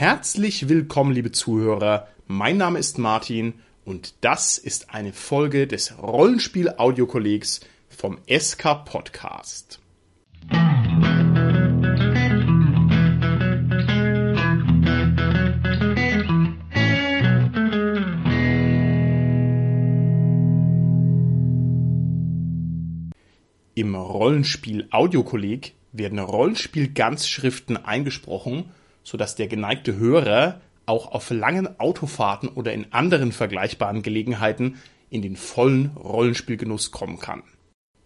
Herzlich willkommen, liebe Zuhörer. Mein Name ist Martin und das ist eine Folge des Rollenspiel-Audiokollegs vom SK Podcast. Im Rollenspiel-Audiokolleg werden Rollenspiel-Ganzschriften eingesprochen sodass der geneigte Hörer auch auf langen Autofahrten oder in anderen vergleichbaren Gelegenheiten in den vollen Rollenspielgenuss kommen kann.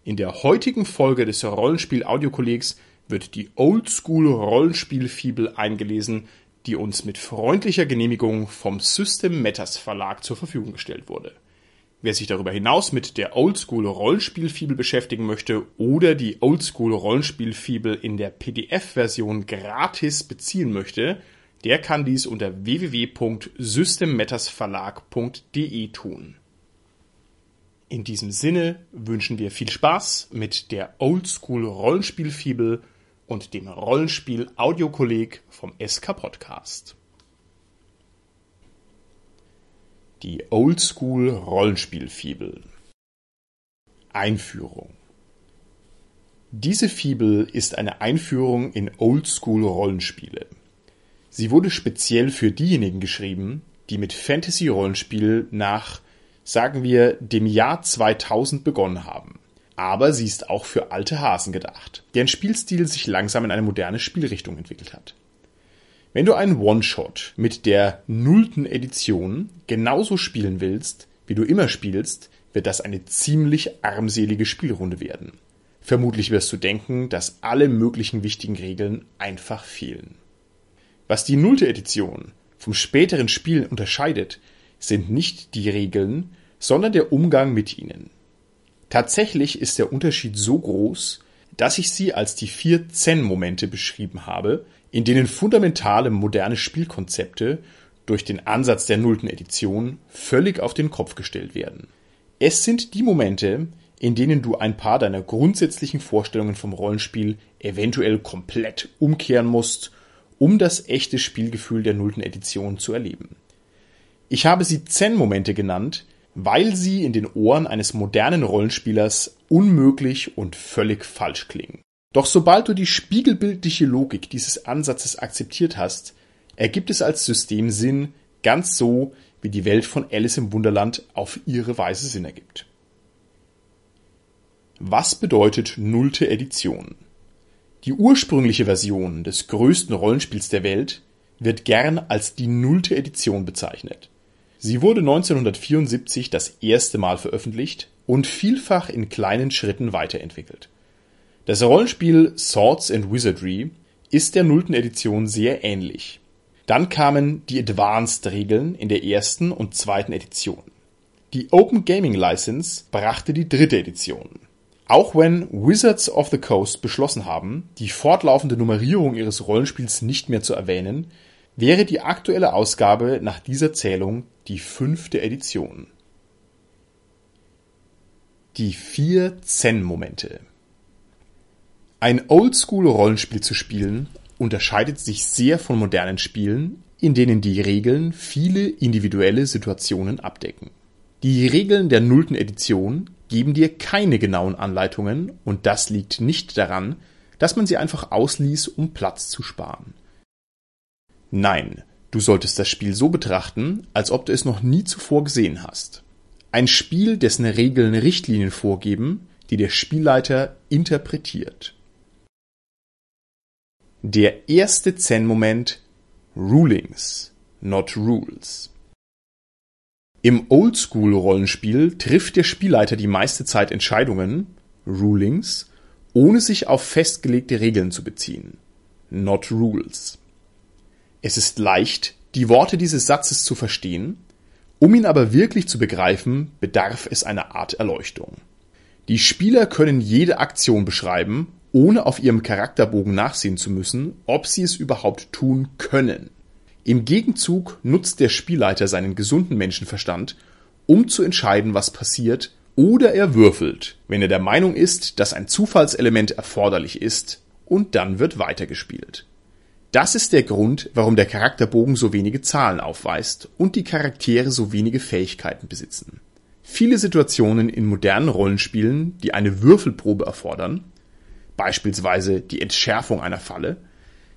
In der heutigen Folge des Rollenspiel-Audiokollegs wird die Oldschool Rollenspiel-Fibel eingelesen, die uns mit freundlicher Genehmigung vom System Matters Verlag zur Verfügung gestellt wurde. Wer sich darüber hinaus mit der Oldschool Rollenspielfibel beschäftigen möchte oder die Oldschool Rollenspielfibel in der PDF-Version gratis beziehen möchte, der kann dies unter www.systemmattersverlag.de tun. In diesem Sinne wünschen wir viel Spaß mit der Oldschool Rollenspielfibel und dem Rollenspiel Audiokolleg vom SK Podcast. Die Oldschool Rollenspielfibel Einführung Diese Fibel ist eine Einführung in Oldschool Rollenspiele. Sie wurde speziell für diejenigen geschrieben, die mit Fantasy Rollenspiel nach, sagen wir, dem Jahr 2000 begonnen haben. Aber sie ist auch für alte Hasen gedacht, deren Spielstil sich langsam in eine moderne Spielrichtung entwickelt hat. Wenn du einen One-Shot mit der nullten Edition genauso spielen willst, wie du immer spielst, wird das eine ziemlich armselige Spielrunde werden. Vermutlich wirst du denken, dass alle möglichen wichtigen Regeln einfach fehlen. Was die nullte Edition vom späteren Spielen unterscheidet, sind nicht die Regeln, sondern der Umgang mit ihnen. Tatsächlich ist der Unterschied so groß, dass ich sie als die vier Zen-Momente beschrieben habe, in denen fundamentale moderne Spielkonzepte durch den Ansatz der nullten Edition völlig auf den Kopf gestellt werden. Es sind die Momente, in denen du ein paar deiner grundsätzlichen Vorstellungen vom Rollenspiel eventuell komplett umkehren musst, um das echte Spielgefühl der nullten Edition zu erleben. Ich habe sie Zen-Momente genannt, weil sie in den Ohren eines modernen Rollenspielers unmöglich und völlig falsch klingen. Doch sobald du die spiegelbildliche Logik dieses Ansatzes akzeptiert hast, ergibt es als System Sinn, ganz so, wie die Welt von Alice im Wunderland auf ihre Weise Sinn ergibt. Was bedeutet nullte Edition? Die ursprüngliche Version des größten Rollenspiels der Welt wird gern als die nullte Edition bezeichnet. Sie wurde 1974 das erste Mal veröffentlicht und vielfach in kleinen Schritten weiterentwickelt. Das Rollenspiel Swords and Wizardry ist der nullten Edition sehr ähnlich. Dann kamen die Advanced-Regeln in der ersten und zweiten Edition. Die Open Gaming License brachte die dritte Edition. Auch wenn Wizards of the Coast beschlossen haben, die fortlaufende Nummerierung ihres Rollenspiels nicht mehr zu erwähnen, wäre die aktuelle Ausgabe nach dieser Zählung die fünfte Edition. Die vier Zen-Momente ein Oldschool-Rollenspiel zu spielen unterscheidet sich sehr von modernen Spielen, in denen die Regeln viele individuelle Situationen abdecken. Die Regeln der nullten Edition geben dir keine genauen Anleitungen und das liegt nicht daran, dass man sie einfach ausließ, um Platz zu sparen. Nein, du solltest das Spiel so betrachten, als ob du es noch nie zuvor gesehen hast. Ein Spiel, dessen Regeln Richtlinien vorgeben, die der Spielleiter interpretiert. Der erste Zen-Moment Rulings, not Rules. Im Oldschool-Rollenspiel trifft der Spielleiter die meiste Zeit Entscheidungen, Rulings, ohne sich auf festgelegte Regeln zu beziehen, not Rules. Es ist leicht, die Worte dieses Satzes zu verstehen, um ihn aber wirklich zu begreifen, bedarf es einer Art Erleuchtung. Die Spieler können jede Aktion beschreiben ohne auf ihrem Charakterbogen nachsehen zu müssen, ob sie es überhaupt tun können. Im Gegenzug nutzt der Spielleiter seinen gesunden Menschenverstand, um zu entscheiden, was passiert, oder er würfelt, wenn er der Meinung ist, dass ein Zufallselement erforderlich ist, und dann wird weitergespielt. Das ist der Grund, warum der Charakterbogen so wenige Zahlen aufweist und die Charaktere so wenige Fähigkeiten besitzen. Viele Situationen in modernen Rollenspielen, die eine Würfelprobe erfordern, beispielsweise die Entschärfung einer Falle,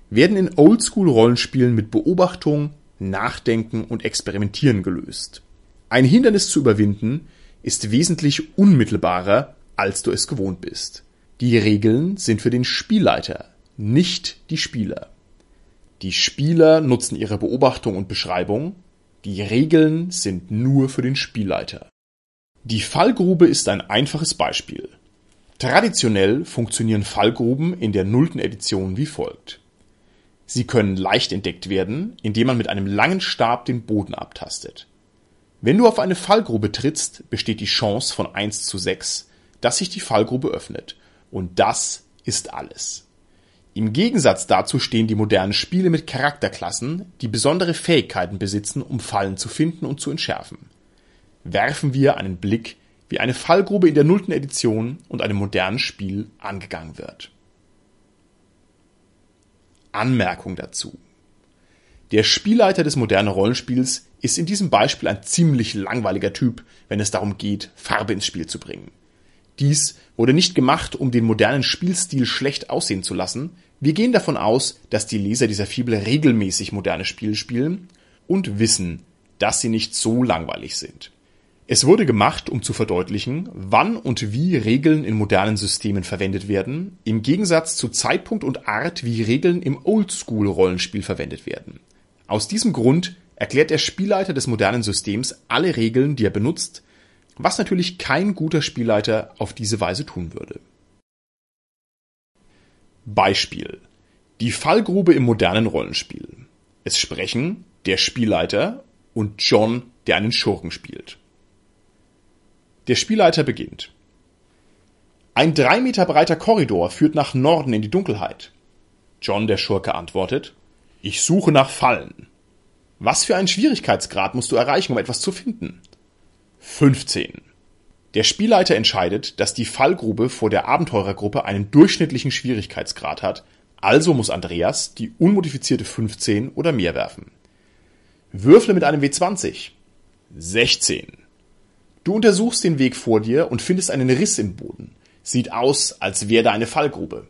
werden in Oldschool-Rollenspielen mit Beobachtung, Nachdenken und Experimentieren gelöst. Ein Hindernis zu überwinden ist wesentlich unmittelbarer, als du es gewohnt bist. Die Regeln sind für den Spielleiter, nicht die Spieler. Die Spieler nutzen ihre Beobachtung und Beschreibung, die Regeln sind nur für den Spielleiter. Die Fallgrube ist ein einfaches Beispiel. Traditionell funktionieren Fallgruben in der nullten Edition wie folgt. Sie können leicht entdeckt werden, indem man mit einem langen Stab den Boden abtastet. Wenn du auf eine Fallgrube trittst, besteht die Chance von 1 zu 6, dass sich die Fallgrube öffnet. Und das ist alles. Im Gegensatz dazu stehen die modernen Spiele mit Charakterklassen, die besondere Fähigkeiten besitzen, um Fallen zu finden und zu entschärfen. Werfen wir einen Blick, wie eine Fallgrube in der nullten Edition und einem modernen Spiel angegangen wird. Anmerkung dazu. Der Spielleiter des modernen Rollenspiels ist in diesem Beispiel ein ziemlich langweiliger Typ, wenn es darum geht, Farbe ins Spiel zu bringen. Dies wurde nicht gemacht, um den modernen Spielstil schlecht aussehen zu lassen. Wir gehen davon aus, dass die Leser dieser Fibel regelmäßig moderne Spiele spielen und wissen, dass sie nicht so langweilig sind. Es wurde gemacht, um zu verdeutlichen, wann und wie Regeln in modernen Systemen verwendet werden, im Gegensatz zu Zeitpunkt und Art, wie Regeln im Oldschool-Rollenspiel verwendet werden. Aus diesem Grund erklärt der Spielleiter des modernen Systems alle Regeln, die er benutzt, was natürlich kein guter Spielleiter auf diese Weise tun würde. Beispiel. Die Fallgrube im modernen Rollenspiel. Es sprechen der Spielleiter und John, der einen Schurken spielt. Der Spielleiter beginnt. Ein drei Meter breiter Korridor führt nach Norden in die Dunkelheit. John, der Schurke, antwortet, ich suche nach Fallen. Was für einen Schwierigkeitsgrad musst du erreichen, um etwas zu finden? 15. Der Spielleiter entscheidet, dass die Fallgrube vor der Abenteurergruppe einen durchschnittlichen Schwierigkeitsgrad hat, also muss Andreas die unmodifizierte 15 oder mehr werfen. Würfle mit einem W20. 16. Du untersuchst den Weg vor dir und findest einen Riss im Boden. Sieht aus, als wäre da eine Fallgrube.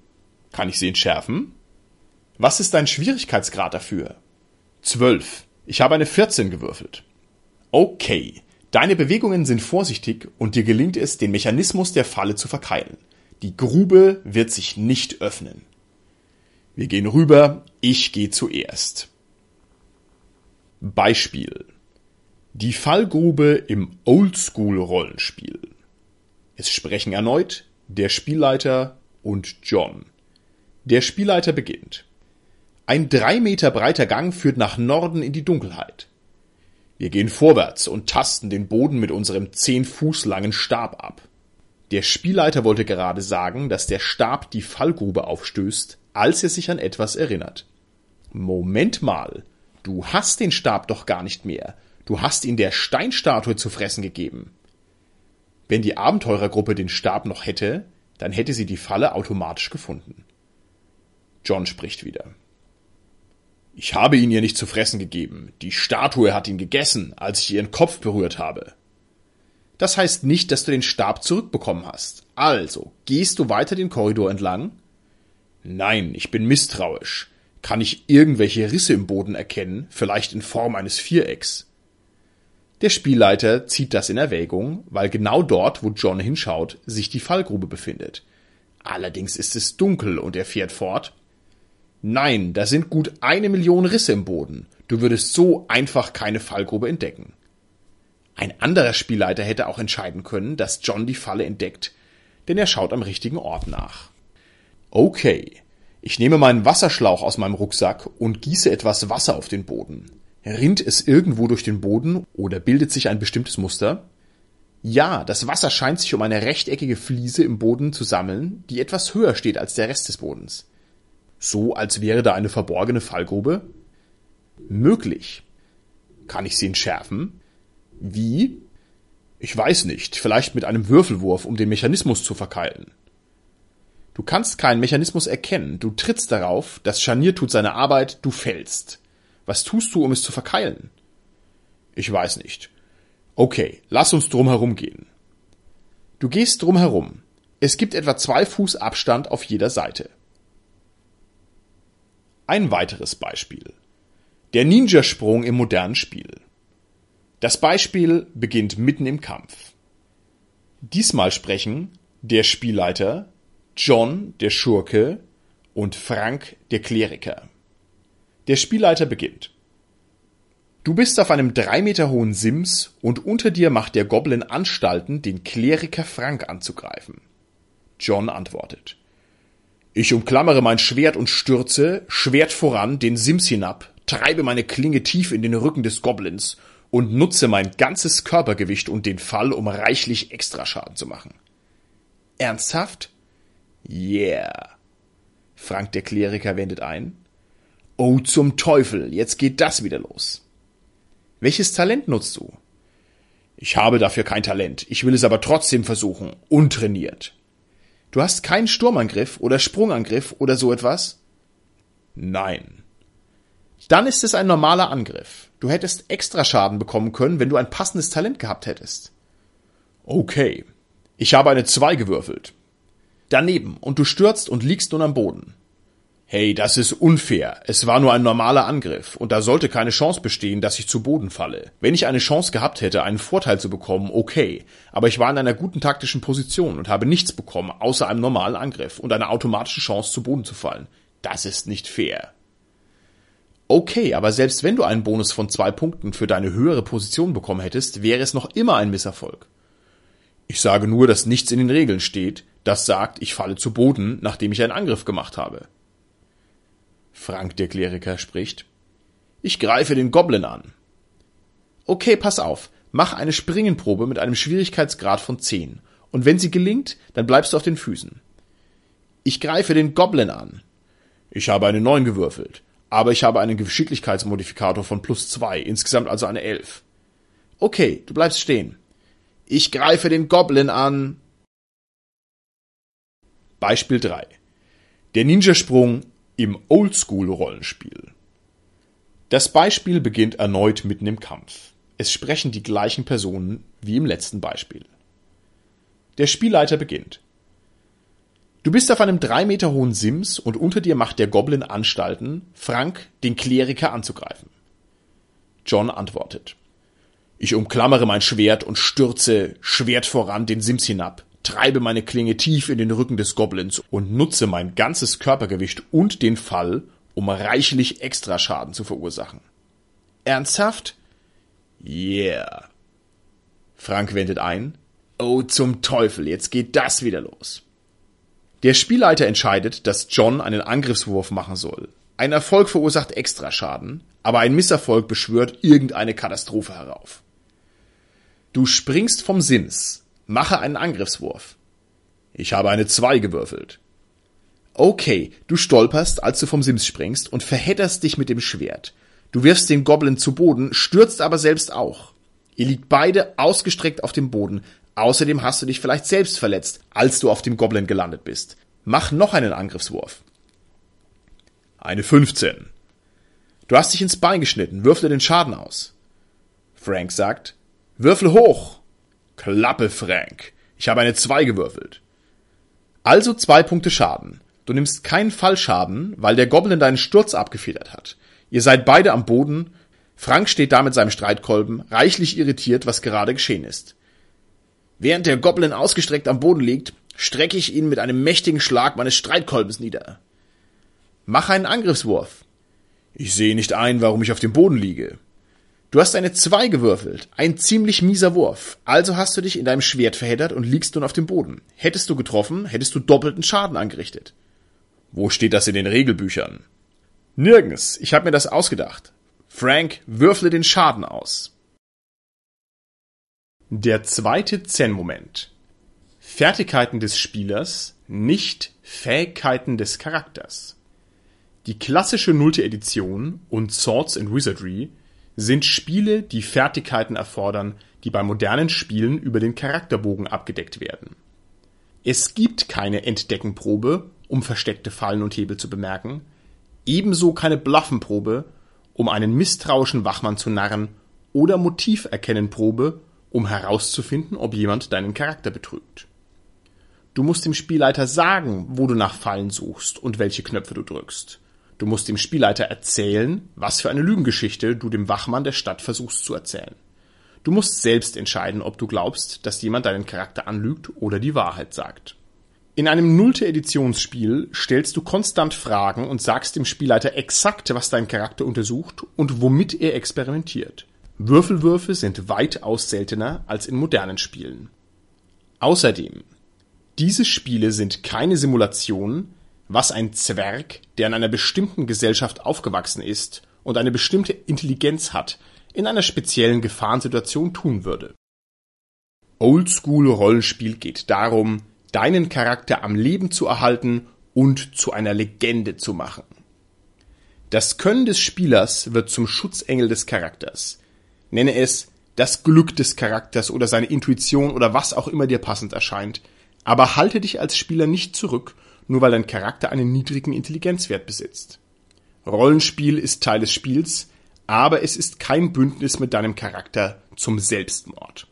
Kann ich sie entschärfen? Was ist dein Schwierigkeitsgrad dafür? 12. Ich habe eine 14 gewürfelt. Okay. Deine Bewegungen sind vorsichtig und dir gelingt es, den Mechanismus der Falle zu verkeilen. Die Grube wird sich nicht öffnen. Wir gehen rüber, ich gehe zuerst. Beispiel. Die Fallgrube im Oldschool-Rollenspiel. Es sprechen erneut der Spielleiter und John. Der Spielleiter beginnt. Ein drei Meter breiter Gang führt nach Norden in die Dunkelheit. Wir gehen vorwärts und tasten den Boden mit unserem zehn Fuß langen Stab ab. Der Spielleiter wollte gerade sagen, dass der Stab die Fallgrube aufstößt, als er sich an etwas erinnert. Moment mal, du hast den Stab doch gar nicht mehr. Du hast ihn der Steinstatue zu fressen gegeben. Wenn die Abenteurergruppe den Stab noch hätte, dann hätte sie die Falle automatisch gefunden. John spricht wieder. Ich habe ihn ihr nicht zu fressen gegeben. Die Statue hat ihn gegessen, als ich ihren Kopf berührt habe. Das heißt nicht, dass du den Stab zurückbekommen hast. Also, gehst du weiter den Korridor entlang? Nein, ich bin misstrauisch. Kann ich irgendwelche Risse im Boden erkennen, vielleicht in Form eines Vierecks? Der Spielleiter zieht das in Erwägung, weil genau dort, wo John hinschaut, sich die Fallgrube befindet. Allerdings ist es dunkel und er fährt fort. Nein, da sind gut eine Million Risse im Boden. Du würdest so einfach keine Fallgrube entdecken. Ein anderer Spielleiter hätte auch entscheiden können, dass John die Falle entdeckt, denn er schaut am richtigen Ort nach. Okay, ich nehme meinen Wasserschlauch aus meinem Rucksack und gieße etwas Wasser auf den Boden. Rinnt es irgendwo durch den Boden oder bildet sich ein bestimmtes Muster? Ja, das Wasser scheint sich um eine rechteckige Fliese im Boden zu sammeln, die etwas höher steht als der Rest des Bodens. So als wäre da eine verborgene Fallgrube? Möglich. Kann ich sie entschärfen? Wie? Ich weiß nicht, vielleicht mit einem Würfelwurf, um den Mechanismus zu verkeilen. Du kannst keinen Mechanismus erkennen. Du trittst darauf, das Scharnier tut seine Arbeit, du fällst. Was tust du, um es zu verkeilen? Ich weiß nicht. Okay, lass uns drum herum gehen. Du gehst drum herum. Es gibt etwa zwei Fuß Abstand auf jeder Seite. Ein weiteres Beispiel. Der Ninja-Sprung im modernen Spiel. Das Beispiel beginnt mitten im Kampf. Diesmal sprechen der Spielleiter, John, der Schurke, und Frank, der Kleriker. Der Spielleiter beginnt. Du bist auf einem drei Meter hohen Sims und unter dir macht der Goblin Anstalten, den Kleriker Frank anzugreifen. John antwortet. Ich umklammere mein Schwert und stürze, Schwert voran, den Sims hinab, treibe meine Klinge tief in den Rücken des Goblins und nutze mein ganzes Körpergewicht und den Fall, um reichlich Extraschaden zu machen. Ernsthaft? Yeah. Frank der Kleriker wendet ein. Oh zum Teufel, jetzt geht das wieder los. Welches Talent nutzt du? Ich habe dafür kein Talent, ich will es aber trotzdem versuchen, untrainiert. Du hast keinen Sturmangriff oder Sprungangriff oder so etwas? Nein. Dann ist es ein normaler Angriff. Du hättest extra Schaden bekommen können, wenn du ein passendes Talent gehabt hättest. Okay. Ich habe eine 2 gewürfelt. Daneben und du stürzt und liegst nun am Boden. Hey, das ist unfair. Es war nur ein normaler Angriff und da sollte keine Chance bestehen, dass ich zu Boden falle. Wenn ich eine Chance gehabt hätte, einen Vorteil zu bekommen, okay, aber ich war in einer guten taktischen Position und habe nichts bekommen, außer einem normalen Angriff und eine automatische Chance zu Boden zu fallen. Das ist nicht fair. Okay, aber selbst wenn du einen Bonus von zwei Punkten für deine höhere Position bekommen hättest, wäre es noch immer ein Misserfolg. Ich sage nur, dass nichts in den Regeln steht, das sagt, ich falle zu Boden, nachdem ich einen Angriff gemacht habe. Frank der Kleriker spricht. Ich greife den Goblin an. Okay, pass auf. Mach eine Springenprobe mit einem Schwierigkeitsgrad von 10. Und wenn sie gelingt, dann bleibst du auf den Füßen. Ich greife den Goblin an. Ich habe eine 9 gewürfelt aber ich habe einen Geschicklichkeitsmodifikator von plus zwei, insgesamt also eine elf. Okay, du bleibst stehen. Ich greife den Goblin an. Beispiel 3. Der Ninjasprung im Oldschool-Rollenspiel. Das Beispiel beginnt erneut mitten im Kampf. Es sprechen die gleichen Personen wie im letzten Beispiel. Der Spielleiter beginnt. Du bist auf einem drei Meter hohen Sims und unter dir macht der Goblin Anstalten, Frank, den Kleriker anzugreifen. John antwortet. Ich umklammere mein Schwert und stürze, Schwert voran, den Sims hinab, treibe meine Klinge tief in den Rücken des Goblins und nutze mein ganzes Körpergewicht und den Fall, um reichlich Extraschaden zu verursachen. Ernsthaft? Yeah. Frank wendet ein. Oh, zum Teufel, jetzt geht das wieder los. Der Spielleiter entscheidet, dass John einen Angriffswurf machen soll. Ein Erfolg verursacht Extraschaden, aber ein Misserfolg beschwört irgendeine Katastrophe herauf. Du springst vom Sims. Mache einen Angriffswurf. Ich habe eine 2 gewürfelt. Okay, du stolperst, als du vom Sims springst und verhedderst dich mit dem Schwert. Du wirfst den Goblin zu Boden, stürzt aber selbst auch. Ihr liegt beide ausgestreckt auf dem Boden, Außerdem hast du dich vielleicht selbst verletzt, als du auf dem Goblin gelandet bist. Mach noch einen Angriffswurf. Eine 15. Du hast dich ins Bein geschnitten, würfle den Schaden aus. Frank sagt, Würfel hoch. Klappe, Frank. Ich habe eine 2 gewürfelt. Also zwei Punkte Schaden. Du nimmst keinen Fallschaden, weil der Goblin deinen Sturz abgefedert hat. Ihr seid beide am Boden. Frank steht da mit seinem Streitkolben, reichlich irritiert, was gerade geschehen ist. Während der Goblin ausgestreckt am Boden liegt, strecke ich ihn mit einem mächtigen Schlag meines Streitkolbens nieder. Mach einen Angriffswurf. Ich sehe nicht ein, warum ich auf dem Boden liege. Du hast eine Zwei gewürfelt, ein ziemlich mieser Wurf, also hast du dich in deinem Schwert verheddert und liegst nun auf dem Boden. Hättest du getroffen, hättest du doppelten Schaden angerichtet. Wo steht das in den Regelbüchern? Nirgends, ich habe mir das ausgedacht. Frank, würfle den Schaden aus. Der zweite Zen-Moment. Fertigkeiten des Spielers, nicht Fähigkeiten des Charakters. Die klassische nullte Edition und Swords and Wizardry sind Spiele, die Fertigkeiten erfordern, die bei modernen Spielen über den Charakterbogen abgedeckt werden. Es gibt keine Entdeckenprobe, um versteckte Fallen und Hebel zu bemerken, ebenso keine Bluffenprobe, um einen misstrauischen Wachmann zu narren, oder Motiverkennenprobe, um herauszufinden, ob jemand deinen Charakter betrügt. Du musst dem Spielleiter sagen, wo du nach Fallen suchst und welche Knöpfe du drückst. Du musst dem Spielleiter erzählen, was für eine Lügengeschichte du dem Wachmann der Stadt versuchst zu erzählen. Du musst selbst entscheiden, ob du glaubst, dass jemand deinen Charakter anlügt oder die Wahrheit sagt. In einem nullte Editionsspiel stellst du konstant Fragen und sagst dem Spielleiter exakt, was dein Charakter untersucht und womit er experimentiert. Würfelwürfe sind weitaus seltener als in modernen Spielen. Außerdem, diese Spiele sind keine Simulation, was ein Zwerg, der in einer bestimmten Gesellschaft aufgewachsen ist und eine bestimmte Intelligenz hat, in einer speziellen Gefahrensituation tun würde. Oldschool-Rollenspiel geht darum, deinen Charakter am Leben zu erhalten und zu einer Legende zu machen. Das Können des Spielers wird zum Schutzengel des Charakters. Nenne es das Glück des Charakters oder seine Intuition oder was auch immer dir passend erscheint, aber halte dich als Spieler nicht zurück, nur weil dein Charakter einen niedrigen Intelligenzwert besitzt. Rollenspiel ist Teil des Spiels, aber es ist kein Bündnis mit deinem Charakter zum Selbstmord.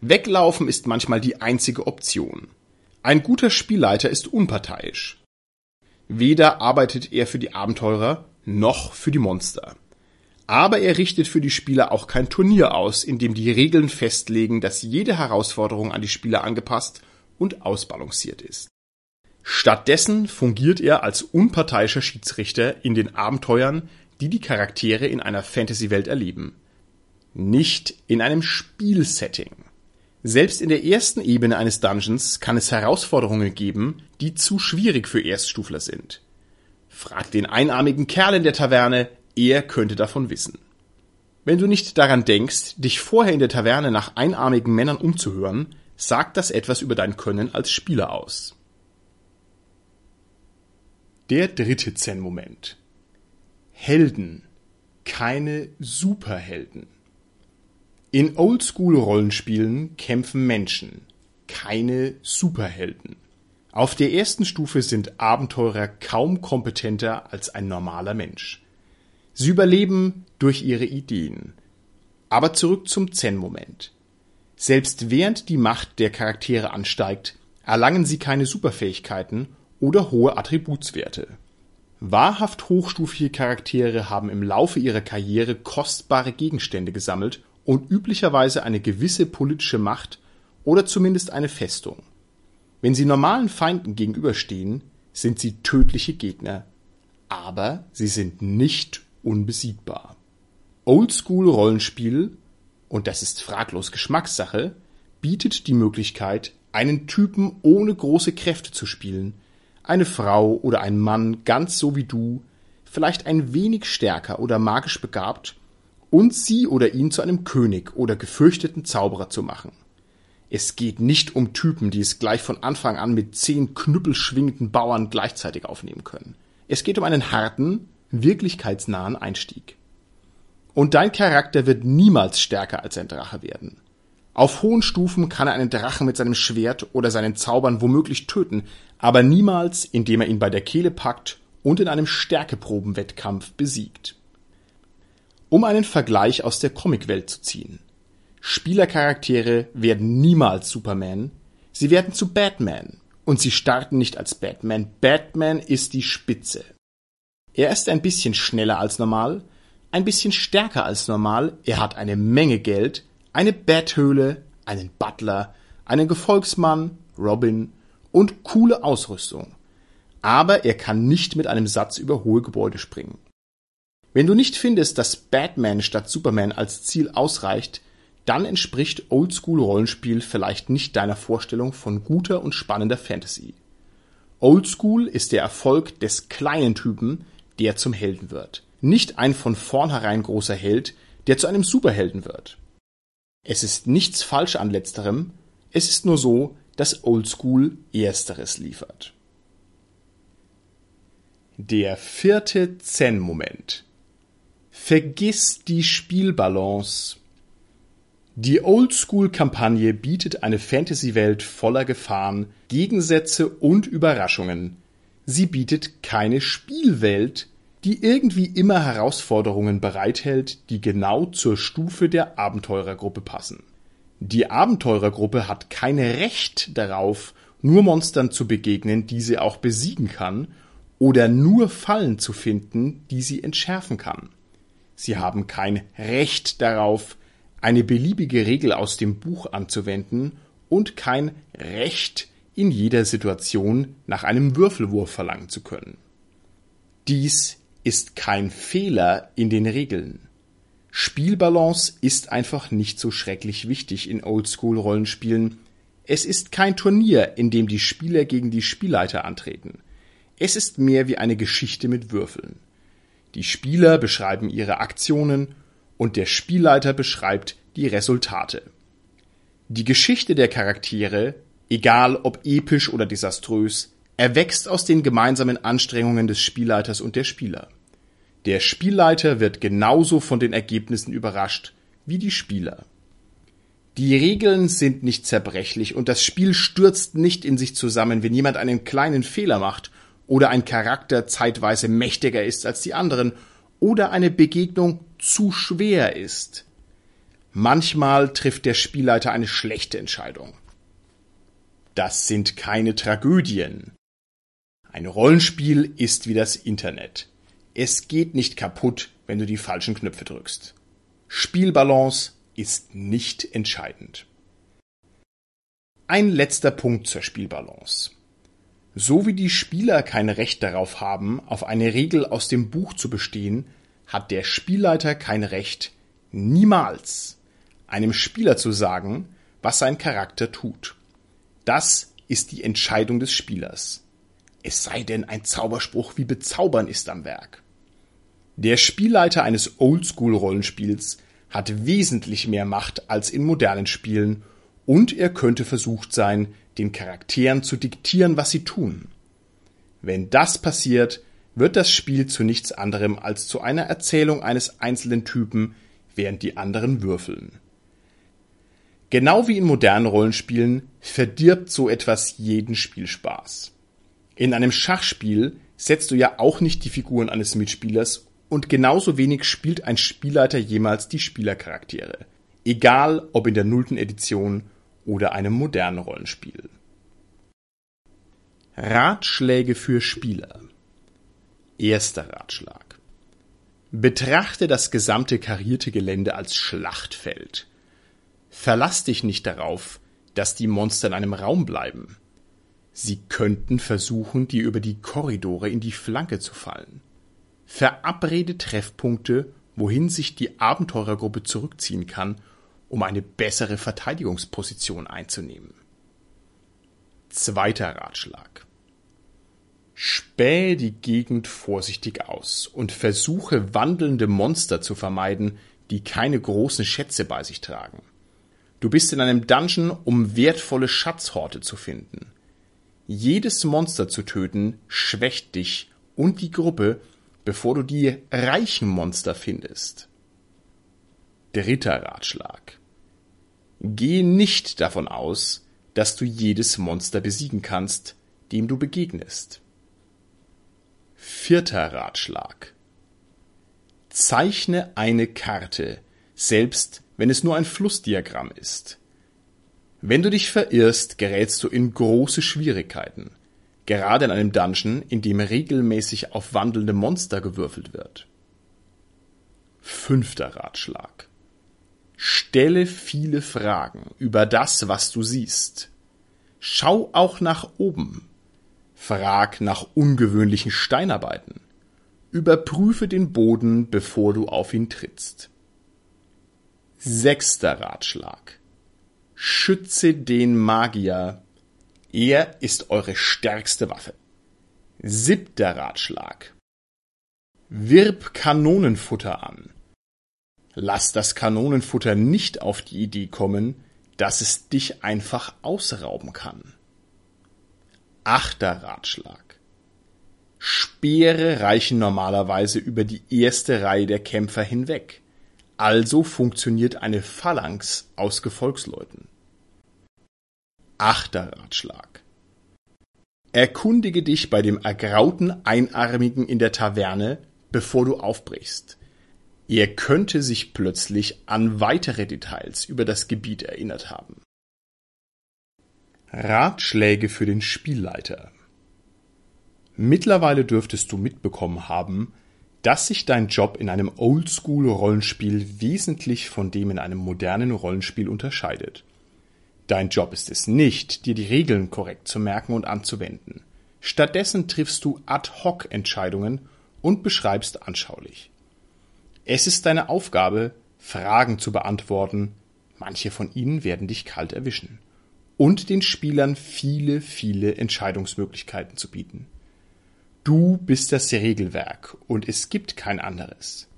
Weglaufen ist manchmal die einzige Option. Ein guter Spielleiter ist unparteiisch. Weder arbeitet er für die Abenteurer noch für die Monster. Aber er richtet für die Spieler auch kein Turnier aus, in dem die Regeln festlegen, dass jede Herausforderung an die Spieler angepasst und ausbalanciert ist. Stattdessen fungiert er als unparteiischer Schiedsrichter in den Abenteuern, die die Charaktere in einer Fantasy-Welt erleben. Nicht in einem Spielsetting. Selbst in der ersten Ebene eines Dungeons kann es Herausforderungen geben, die zu schwierig für Erststufler sind. Frag den einarmigen Kerl in der Taverne, er könnte davon wissen. Wenn du nicht daran denkst, dich vorher in der Taverne nach einarmigen Männern umzuhören, sagt das etwas über dein Können als Spieler aus. Der dritte Zen-Moment. Helden, keine Superhelden. In Oldschool-Rollenspielen kämpfen Menschen, keine Superhelden. Auf der ersten Stufe sind Abenteurer kaum kompetenter als ein normaler Mensch. Sie überleben durch ihre Ideen. Aber zurück zum Zen-Moment. Selbst während die Macht der Charaktere ansteigt, erlangen sie keine Superfähigkeiten oder hohe Attributswerte. Wahrhaft hochstufige Charaktere haben im Laufe ihrer Karriere kostbare Gegenstände gesammelt und üblicherweise eine gewisse politische Macht oder zumindest eine Festung. Wenn sie normalen Feinden gegenüberstehen, sind sie tödliche Gegner, aber sie sind nicht unbesiegbar. Oldschool-Rollenspiel, und das ist fraglos Geschmackssache, bietet die Möglichkeit, einen Typen ohne große Kräfte zu spielen, eine Frau oder ein Mann ganz so wie du, vielleicht ein wenig stärker oder magisch begabt, und sie oder ihn zu einem König oder gefürchteten Zauberer zu machen. Es geht nicht um Typen, die es gleich von Anfang an mit zehn knüppelschwingenden Bauern gleichzeitig aufnehmen können. Es geht um einen harten, wirklichkeitsnahen Einstieg. Und dein Charakter wird niemals stärker als ein Drache werden. Auf hohen Stufen kann er einen Drachen mit seinem Schwert oder seinen Zaubern womöglich töten, aber niemals, indem er ihn bei der Kehle packt und in einem Stärkeprobenwettkampf besiegt. Um einen Vergleich aus der Comicwelt zu ziehen. Spielercharaktere werden niemals Superman, sie werden zu Batman. Und sie starten nicht als Batman. Batman ist die Spitze. Er ist ein bisschen schneller als normal, ein bisschen stärker als normal, er hat eine Menge Geld, eine Betthöhle, einen Butler, einen Gefolgsmann, Robin und coole Ausrüstung. Aber er kann nicht mit einem Satz über hohe Gebäude springen. Wenn du nicht findest, dass Batman statt Superman als Ziel ausreicht, dann entspricht Oldschool-Rollenspiel vielleicht nicht deiner Vorstellung von guter und spannender Fantasy. Oldschool ist der Erfolg des kleinen Typen, der zum Helden wird. Nicht ein von vornherein großer Held, der zu einem Superhelden wird. Es ist nichts falsch an letzterem, es ist nur so, dass Oldschool ersteres liefert. Der vierte Zen-Moment. Vergiss die Spielbalance. Die Oldschool-Kampagne bietet eine Fantasy-Welt voller Gefahren, Gegensätze und Überraschungen. Sie bietet keine Spielwelt, die irgendwie immer Herausforderungen bereithält, die genau zur Stufe der Abenteurergruppe passen. Die Abenteurergruppe hat kein Recht darauf, nur Monstern zu begegnen, die sie auch besiegen kann, oder nur Fallen zu finden, die sie entschärfen kann. Sie haben kein Recht darauf, eine beliebige Regel aus dem Buch anzuwenden und kein Recht, in jeder Situation nach einem Würfelwurf verlangen zu können. Dies ist kein Fehler in den Regeln. Spielbalance ist einfach nicht so schrecklich wichtig in Oldschool-Rollenspielen. Es ist kein Turnier, in dem die Spieler gegen die Spielleiter antreten. Es ist mehr wie eine Geschichte mit Würfeln. Die Spieler beschreiben ihre Aktionen und der Spielleiter beschreibt die Resultate. Die Geschichte der Charaktere, egal ob episch oder desaströs, erwächst aus den gemeinsamen Anstrengungen des Spielleiters und der Spieler. Der Spielleiter wird genauso von den Ergebnissen überrascht wie die Spieler. Die Regeln sind nicht zerbrechlich und das Spiel stürzt nicht in sich zusammen, wenn jemand einen kleinen Fehler macht oder ein Charakter zeitweise mächtiger ist als die anderen oder eine Begegnung zu schwer ist. Manchmal trifft der Spielleiter eine schlechte Entscheidung. Das sind keine Tragödien. Ein Rollenspiel ist wie das Internet. Es geht nicht kaputt, wenn du die falschen Knöpfe drückst. Spielbalance ist nicht entscheidend. Ein letzter Punkt zur Spielbalance. So wie die Spieler kein Recht darauf haben, auf eine Regel aus dem Buch zu bestehen, hat der Spielleiter kein Recht, niemals einem Spieler zu sagen, was sein Charakter tut. Das ist die Entscheidung des Spielers. Es sei denn, ein Zauberspruch wie bezaubern ist am Werk. Der Spielleiter eines Oldschool-Rollenspiels hat wesentlich mehr Macht als in modernen Spielen und er könnte versucht sein, den Charakteren zu diktieren, was sie tun. Wenn das passiert, wird das Spiel zu nichts anderem als zu einer Erzählung eines einzelnen Typen, während die anderen würfeln. Genau wie in modernen Rollenspielen verdirbt so etwas jeden Spielspaß. In einem Schachspiel setzt du ja auch nicht die Figuren eines Mitspielers und genauso wenig spielt ein Spielleiter jemals die Spielercharaktere. Egal ob in der nullten Edition oder einem modernen Rollenspiel. Ratschläge für Spieler Erster Ratschlag. Betrachte das gesamte karierte Gelände als Schlachtfeld. Verlass dich nicht darauf, dass die Monster in einem Raum bleiben. Sie könnten versuchen, dir über die Korridore in die Flanke zu fallen. Verabrede Treffpunkte, wohin sich die Abenteurergruppe zurückziehen kann, um eine bessere Verteidigungsposition einzunehmen. Zweiter Ratschlag. Spähe die Gegend vorsichtig aus und versuche wandelnde Monster zu vermeiden, die keine großen Schätze bei sich tragen. Du bist in einem Dungeon, um wertvolle Schatzhorte zu finden. Jedes Monster zu töten schwächt dich und die Gruppe, bevor du die reichen Monster findest. Dritter Ratschlag. Geh nicht davon aus, dass du jedes Monster besiegen kannst, dem du begegnest. Vierter Ratschlag. Zeichne eine Karte, selbst wenn es nur ein Flussdiagramm ist. Wenn du dich verirrst, gerätst du in große Schwierigkeiten. Gerade in einem Dungeon, in dem regelmäßig auf wandelnde Monster gewürfelt wird. Fünfter Ratschlag. Stelle viele Fragen über das, was du siehst. Schau auch nach oben. Frag nach ungewöhnlichen Steinarbeiten. Überprüfe den Boden, bevor du auf ihn trittst. Sechster Ratschlag. Schütze den Magier. Er ist eure stärkste Waffe. Siebter Ratschlag. Wirb Kanonenfutter an. Lass das Kanonenfutter nicht auf die Idee kommen, dass es dich einfach ausrauben kann. Achter Ratschlag. Speere reichen normalerweise über die erste Reihe der Kämpfer hinweg. Also funktioniert eine Phalanx aus Gefolgsleuten. Achter Ratschlag. Erkundige dich bei dem ergrauten Einarmigen in der Taverne, bevor du aufbrichst. Er könnte sich plötzlich an weitere Details über das Gebiet erinnert haben. Ratschläge für den Spielleiter Mittlerweile dürftest du mitbekommen haben, dass sich dein Job in einem Oldschool-Rollenspiel wesentlich von dem in einem modernen Rollenspiel unterscheidet. Dein Job ist es nicht, dir die Regeln korrekt zu merken und anzuwenden. Stattdessen triffst du Ad-hoc-Entscheidungen und beschreibst anschaulich. Es ist deine Aufgabe, Fragen zu beantworten, manche von ihnen werden dich kalt erwischen, und den Spielern viele, viele Entscheidungsmöglichkeiten zu bieten. Du bist das Regelwerk und es gibt kein anderes.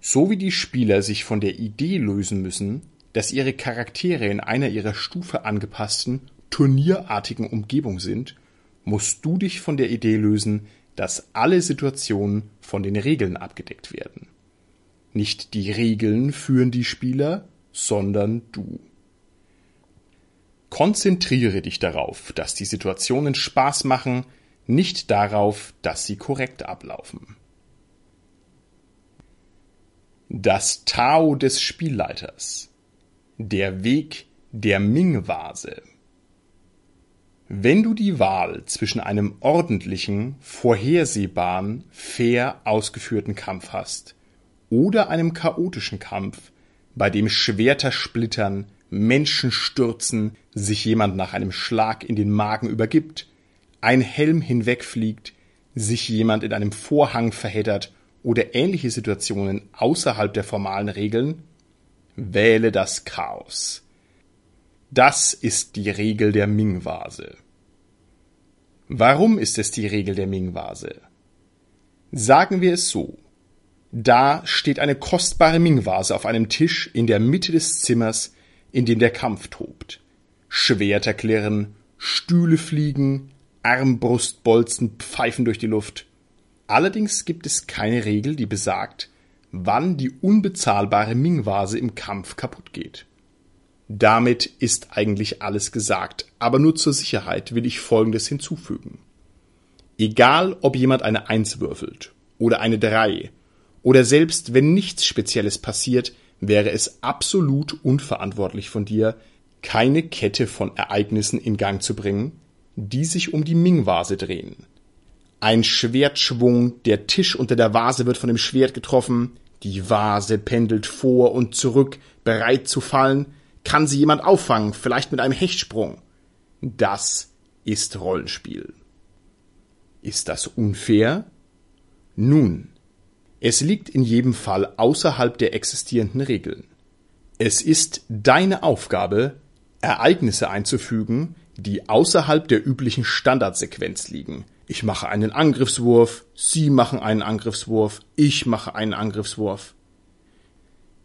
So wie die Spieler sich von der Idee lösen müssen, dass ihre Charaktere in einer ihrer Stufe angepassten, turnierartigen Umgebung sind, musst du dich von der Idee lösen, dass alle Situationen von den Regeln abgedeckt werden. Nicht die Regeln führen die Spieler, sondern du. Konzentriere dich darauf, dass die Situationen Spaß machen, nicht darauf, dass sie korrekt ablaufen. Das Tao des Spielleiters. Der Weg der Ming-Vase. Wenn du die Wahl zwischen einem ordentlichen, vorhersehbaren, fair ausgeführten Kampf hast oder einem chaotischen Kampf, bei dem Schwerter splittern, Menschen stürzen, sich jemand nach einem Schlag in den Magen übergibt ein Helm hinwegfliegt, sich jemand in einem Vorhang verheddert oder ähnliche Situationen außerhalb der formalen Regeln, wähle das Chaos. Das ist die Regel der Ming-Vase. Warum ist es die Regel der Ming-Vase? Sagen wir es so. Da steht eine kostbare Ming-Vase auf einem Tisch in der Mitte des Zimmers, in dem der Kampf tobt. Schwerter klirren, Stühle fliegen, Armbrustbolzen pfeifen durch die Luft. Allerdings gibt es keine Regel, die besagt, wann die unbezahlbare Ming-Vase im Kampf kaputt geht. Damit ist eigentlich alles gesagt, aber nur zur Sicherheit will ich Folgendes hinzufügen. Egal, ob jemand eine Eins würfelt oder eine Drei oder selbst wenn nichts Spezielles passiert, wäre es absolut unverantwortlich von dir, keine Kette von Ereignissen in Gang zu bringen, die sich um die Ming-Vase drehen. Ein Schwertschwung, der Tisch unter der Vase wird von dem Schwert getroffen, die Vase pendelt vor und zurück, bereit zu fallen, kann sie jemand auffangen, vielleicht mit einem Hechtsprung. Das ist Rollenspiel. Ist das unfair? Nun, es liegt in jedem Fall außerhalb der existierenden Regeln. Es ist deine Aufgabe, Ereignisse einzufügen, die außerhalb der üblichen Standardsequenz liegen. Ich mache einen Angriffswurf, Sie machen einen Angriffswurf, ich mache einen Angriffswurf.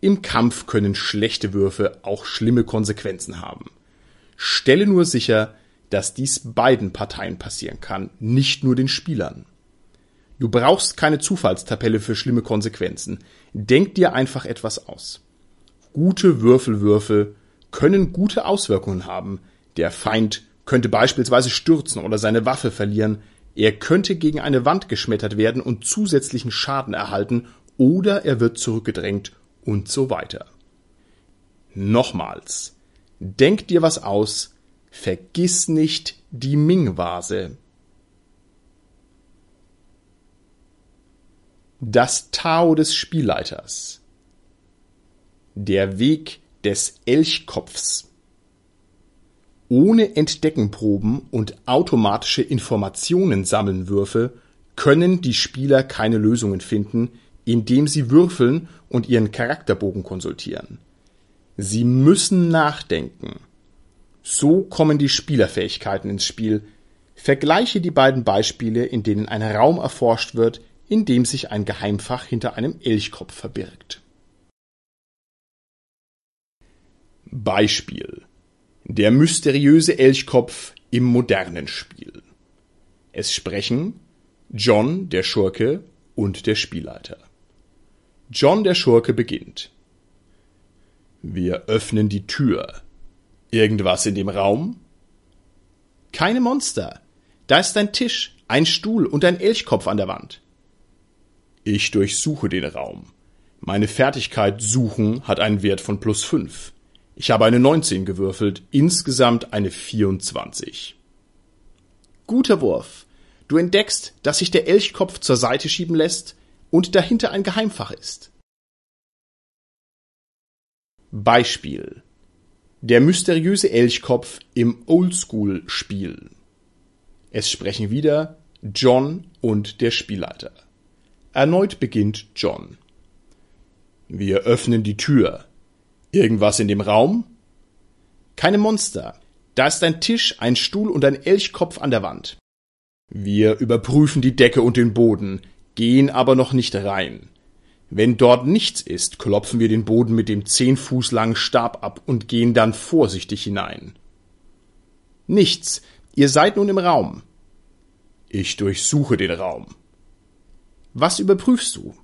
Im Kampf können schlechte Würfe auch schlimme Konsequenzen haben. Stelle nur sicher, dass dies beiden Parteien passieren kann, nicht nur den Spielern. Du brauchst keine Zufallstabelle für schlimme Konsequenzen. Denk dir einfach etwas aus. Gute Würfelwürfe können gute Auswirkungen haben, der Feind könnte beispielsweise stürzen oder seine Waffe verlieren, er könnte gegen eine Wand geschmettert werden und zusätzlichen Schaden erhalten, oder er wird zurückgedrängt und so weiter. Nochmals, denk dir was aus, vergiss nicht die Ming-Vase. Das Tao des Spielleiters. Der Weg des Elchkopfs. Ohne Entdeckenproben und automatische Informationen sammeln Würfe können die Spieler keine Lösungen finden, indem sie würfeln und ihren Charakterbogen konsultieren. Sie müssen nachdenken. So kommen die Spielerfähigkeiten ins Spiel. Vergleiche die beiden Beispiele, in denen ein Raum erforscht wird, in dem sich ein Geheimfach hinter einem Elchkopf verbirgt. Beispiel der mysteriöse Elchkopf im modernen Spiel. Es sprechen John, der Schurke, und der Spielleiter. John, der Schurke, beginnt. Wir öffnen die Tür. Irgendwas in dem Raum? Keine Monster. Da ist ein Tisch, ein Stuhl und ein Elchkopf an der Wand. Ich durchsuche den Raum. Meine Fertigkeit Suchen hat einen Wert von plus fünf. Ich habe eine 19 gewürfelt, insgesamt eine 24. Guter Wurf. Du entdeckst, dass sich der Elchkopf zur Seite schieben lässt und dahinter ein Geheimfach ist. Beispiel. Der mysteriöse Elchkopf im Oldschool-Spiel. Es sprechen wieder John und der Spielleiter. Erneut beginnt John. Wir öffnen die Tür. Irgendwas in dem Raum? Keine Monster. Da ist ein Tisch, ein Stuhl und ein Elchkopf an der Wand. Wir überprüfen die Decke und den Boden, gehen aber noch nicht rein. Wenn dort nichts ist, klopfen wir den Boden mit dem zehn Fuß langen Stab ab und gehen dann vorsichtig hinein. Nichts. Ihr seid nun im Raum. Ich durchsuche den Raum. Was überprüfst du?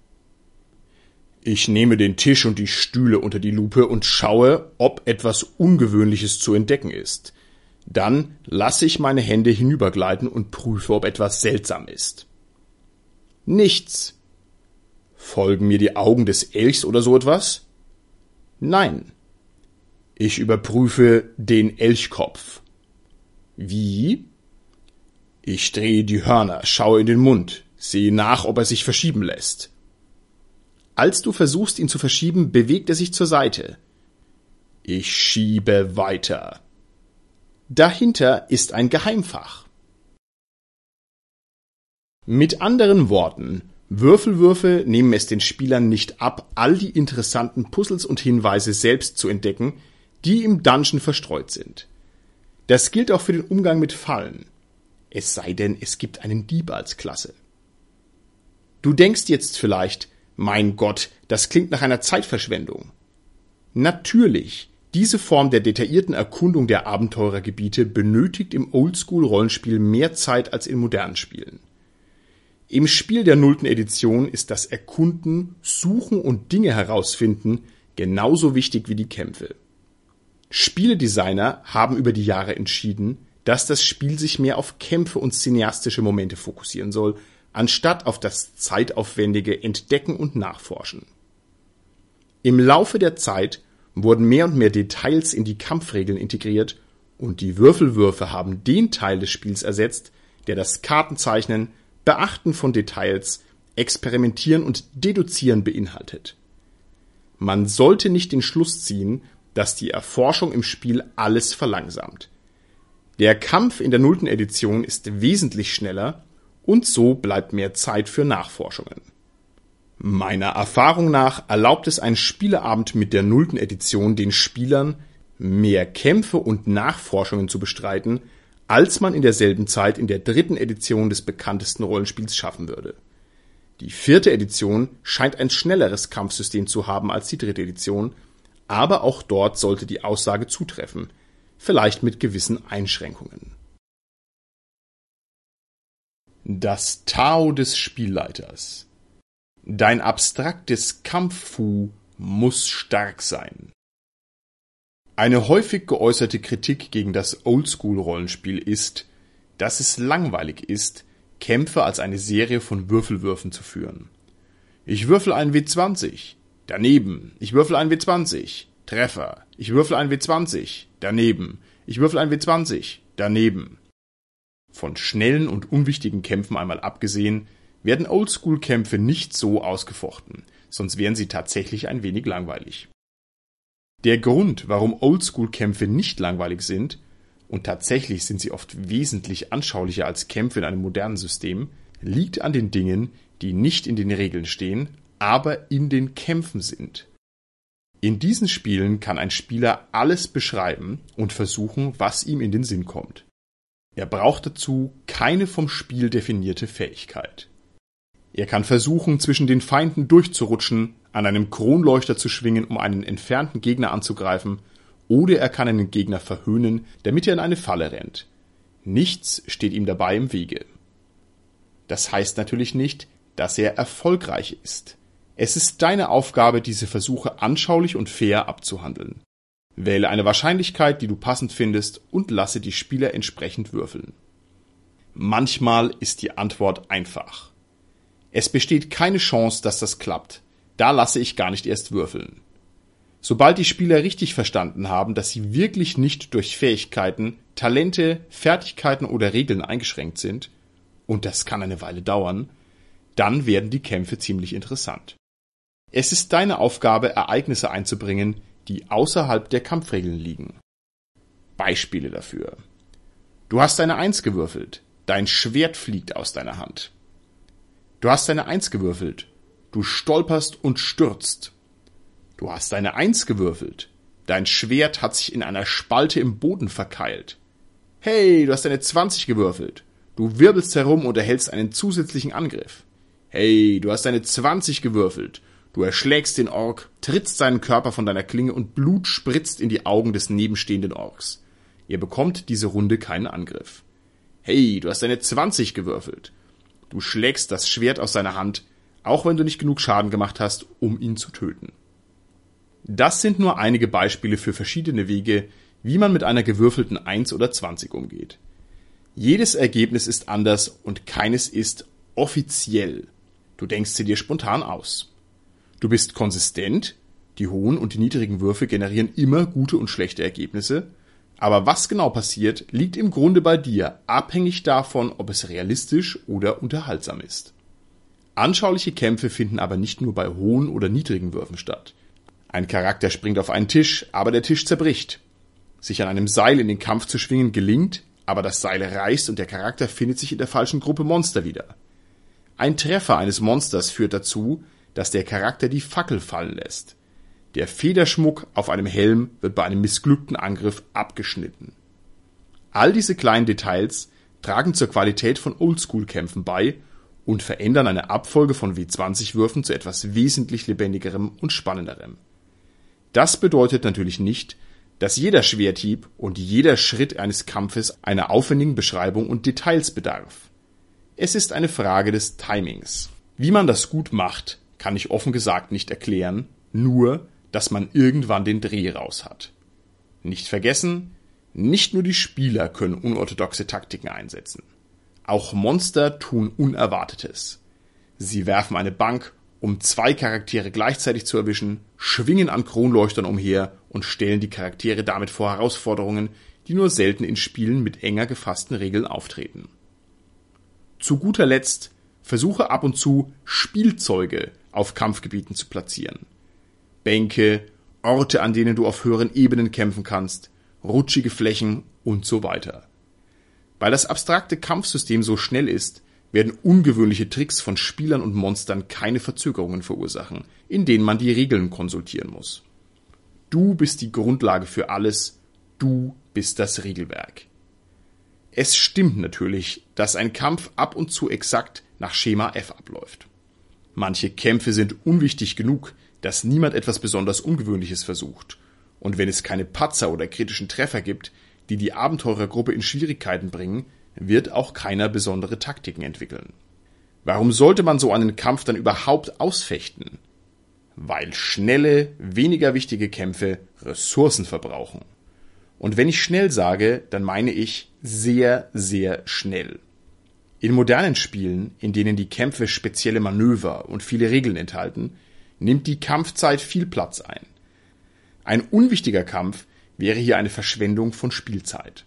Ich nehme den Tisch und die Stühle unter die Lupe und schaue, ob etwas Ungewöhnliches zu entdecken ist. Dann lasse ich meine Hände hinübergleiten und prüfe, ob etwas seltsam ist. Nichts. Folgen mir die Augen des Elchs oder so etwas? Nein. Ich überprüfe den Elchkopf. Wie? Ich drehe die Hörner, schaue in den Mund, sehe nach, ob er sich verschieben lässt. Als du versuchst, ihn zu verschieben, bewegt er sich zur Seite. Ich schiebe weiter. Dahinter ist ein Geheimfach. Mit anderen Worten, Würfelwürfe nehmen es den Spielern nicht ab, all die interessanten Puzzles und Hinweise selbst zu entdecken, die im Dungeon verstreut sind. Das gilt auch für den Umgang mit Fallen. Es sei denn, es gibt einen Dieb als Klasse. Du denkst jetzt vielleicht, mein Gott, das klingt nach einer Zeitverschwendung. Natürlich, diese Form der detaillierten Erkundung der Abenteurergebiete benötigt im Oldschool-Rollenspiel mehr Zeit als in modernen Spielen. Im Spiel der nullten Edition ist das Erkunden, Suchen und Dinge herausfinden genauso wichtig wie die Kämpfe. Spieledesigner haben über die Jahre entschieden, dass das Spiel sich mehr auf Kämpfe und cineastische Momente fokussieren soll, anstatt auf das zeitaufwendige Entdecken und Nachforschen. Im Laufe der Zeit wurden mehr und mehr Details in die Kampfregeln integriert und die Würfelwürfe haben den Teil des Spiels ersetzt, der das Kartenzeichnen, Beachten von Details, Experimentieren und Deduzieren beinhaltet. Man sollte nicht den Schluss ziehen, dass die Erforschung im Spiel alles verlangsamt. Der Kampf in der nullten Edition ist wesentlich schneller und so bleibt mehr Zeit für Nachforschungen. Meiner Erfahrung nach erlaubt es ein Spieleabend mit der nullten Edition den Spielern, mehr Kämpfe und Nachforschungen zu bestreiten, als man in derselben Zeit in der dritten Edition des bekanntesten Rollenspiels schaffen würde. Die vierte Edition scheint ein schnelleres Kampfsystem zu haben als die dritte Edition, aber auch dort sollte die Aussage zutreffen, vielleicht mit gewissen Einschränkungen. Das Tao des Spielleiters. Dein abstraktes Kampffu muss stark sein. Eine häufig geäußerte Kritik gegen das Oldschool-Rollenspiel ist, dass es langweilig ist, Kämpfe als eine Serie von Würfelwürfen zu führen. Ich würfel einen W20, daneben, ich würfel einen W20, Treffer, ich würfel einen W20, daneben, ich würfel einen W20, daneben. Von schnellen und unwichtigen Kämpfen einmal abgesehen, werden Oldschool-Kämpfe nicht so ausgefochten, sonst wären sie tatsächlich ein wenig langweilig. Der Grund, warum Oldschool-Kämpfe nicht langweilig sind, und tatsächlich sind sie oft wesentlich anschaulicher als Kämpfe in einem modernen System, liegt an den Dingen, die nicht in den Regeln stehen, aber in den Kämpfen sind. In diesen Spielen kann ein Spieler alles beschreiben und versuchen, was ihm in den Sinn kommt. Er braucht dazu keine vom Spiel definierte Fähigkeit. Er kann versuchen, zwischen den Feinden durchzurutschen, an einem Kronleuchter zu schwingen, um einen entfernten Gegner anzugreifen, oder er kann einen Gegner verhöhnen, damit er in eine Falle rennt. Nichts steht ihm dabei im Wege. Das heißt natürlich nicht, dass er erfolgreich ist. Es ist deine Aufgabe, diese Versuche anschaulich und fair abzuhandeln. Wähle eine Wahrscheinlichkeit, die du passend findest, und lasse die Spieler entsprechend würfeln. Manchmal ist die Antwort einfach. Es besteht keine Chance, dass das klappt. Da lasse ich gar nicht erst würfeln. Sobald die Spieler richtig verstanden haben, dass sie wirklich nicht durch Fähigkeiten, Talente, Fertigkeiten oder Regeln eingeschränkt sind, und das kann eine Weile dauern, dann werden die Kämpfe ziemlich interessant. Es ist deine Aufgabe, Ereignisse einzubringen, die außerhalb der Kampfregeln liegen. Beispiele dafür. Du hast eine Eins gewürfelt. Dein Schwert fliegt aus deiner Hand. Du hast eine Eins gewürfelt. Du stolperst und stürzt. Du hast eine Eins gewürfelt. Dein Schwert hat sich in einer Spalte im Boden verkeilt. Hey, du hast eine 20 gewürfelt. Du wirbelst herum und erhältst einen zusätzlichen Angriff. Hey, du hast eine 20 gewürfelt. Du erschlägst den Ork, trittst seinen Körper von deiner Klinge und Blut spritzt in die Augen des nebenstehenden Orks. Ihr bekommt diese Runde keinen Angriff. Hey, du hast eine 20 gewürfelt. Du schlägst das Schwert aus seiner Hand, auch wenn du nicht genug Schaden gemacht hast, um ihn zu töten. Das sind nur einige Beispiele für verschiedene Wege, wie man mit einer gewürfelten 1 oder 20 umgeht. Jedes Ergebnis ist anders und keines ist offiziell. Du denkst sie dir spontan aus. Du bist konsistent, die hohen und die niedrigen Würfe generieren immer gute und schlechte Ergebnisse, aber was genau passiert, liegt im Grunde bei dir, abhängig davon, ob es realistisch oder unterhaltsam ist. Anschauliche Kämpfe finden aber nicht nur bei hohen oder niedrigen Würfen statt. Ein Charakter springt auf einen Tisch, aber der Tisch zerbricht. Sich an einem Seil in den Kampf zu schwingen gelingt, aber das Seil reißt und der Charakter findet sich in der falschen Gruppe Monster wieder. Ein Treffer eines Monsters führt dazu, dass der Charakter die Fackel fallen lässt. Der Federschmuck auf einem Helm wird bei einem missglückten Angriff abgeschnitten. All diese kleinen Details tragen zur Qualität von Oldschool-Kämpfen bei und verändern eine Abfolge von W20-Würfen zu etwas wesentlich lebendigerem und spannenderem. Das bedeutet natürlich nicht, dass jeder Schwerthieb und jeder Schritt eines Kampfes einer aufwendigen Beschreibung und Details bedarf. Es ist eine Frage des Timings. Wie man das gut macht, kann ich offen gesagt nicht erklären, nur, dass man irgendwann den Dreh raus hat. Nicht vergessen, nicht nur die Spieler können unorthodoxe Taktiken einsetzen. Auch Monster tun Unerwartetes. Sie werfen eine Bank um zwei Charaktere gleichzeitig zu erwischen, schwingen an Kronleuchtern umher und stellen die Charaktere damit vor Herausforderungen, die nur selten in Spielen mit enger gefassten Regeln auftreten. Zu guter Letzt versuche ab und zu Spielzeuge auf Kampfgebieten zu platzieren. Bänke, Orte, an denen du auf höheren Ebenen kämpfen kannst, rutschige Flächen und so weiter. Weil das abstrakte Kampfsystem so schnell ist, werden ungewöhnliche Tricks von Spielern und Monstern keine Verzögerungen verursachen, in denen man die Regeln konsultieren muss. Du bist die Grundlage für alles, du bist das Regelwerk. Es stimmt natürlich, dass ein Kampf ab und zu exakt nach Schema F abläuft. Manche Kämpfe sind unwichtig genug, dass niemand etwas besonders Ungewöhnliches versucht, und wenn es keine Patzer oder kritischen Treffer gibt, die die Abenteurergruppe in Schwierigkeiten bringen, wird auch keiner besondere Taktiken entwickeln. Warum sollte man so einen Kampf dann überhaupt ausfechten? Weil schnelle, weniger wichtige Kämpfe Ressourcen verbrauchen. Und wenn ich schnell sage, dann meine ich sehr, sehr schnell. In modernen Spielen, in denen die Kämpfe spezielle Manöver und viele Regeln enthalten, nimmt die Kampfzeit viel Platz ein. Ein unwichtiger Kampf wäre hier eine Verschwendung von Spielzeit.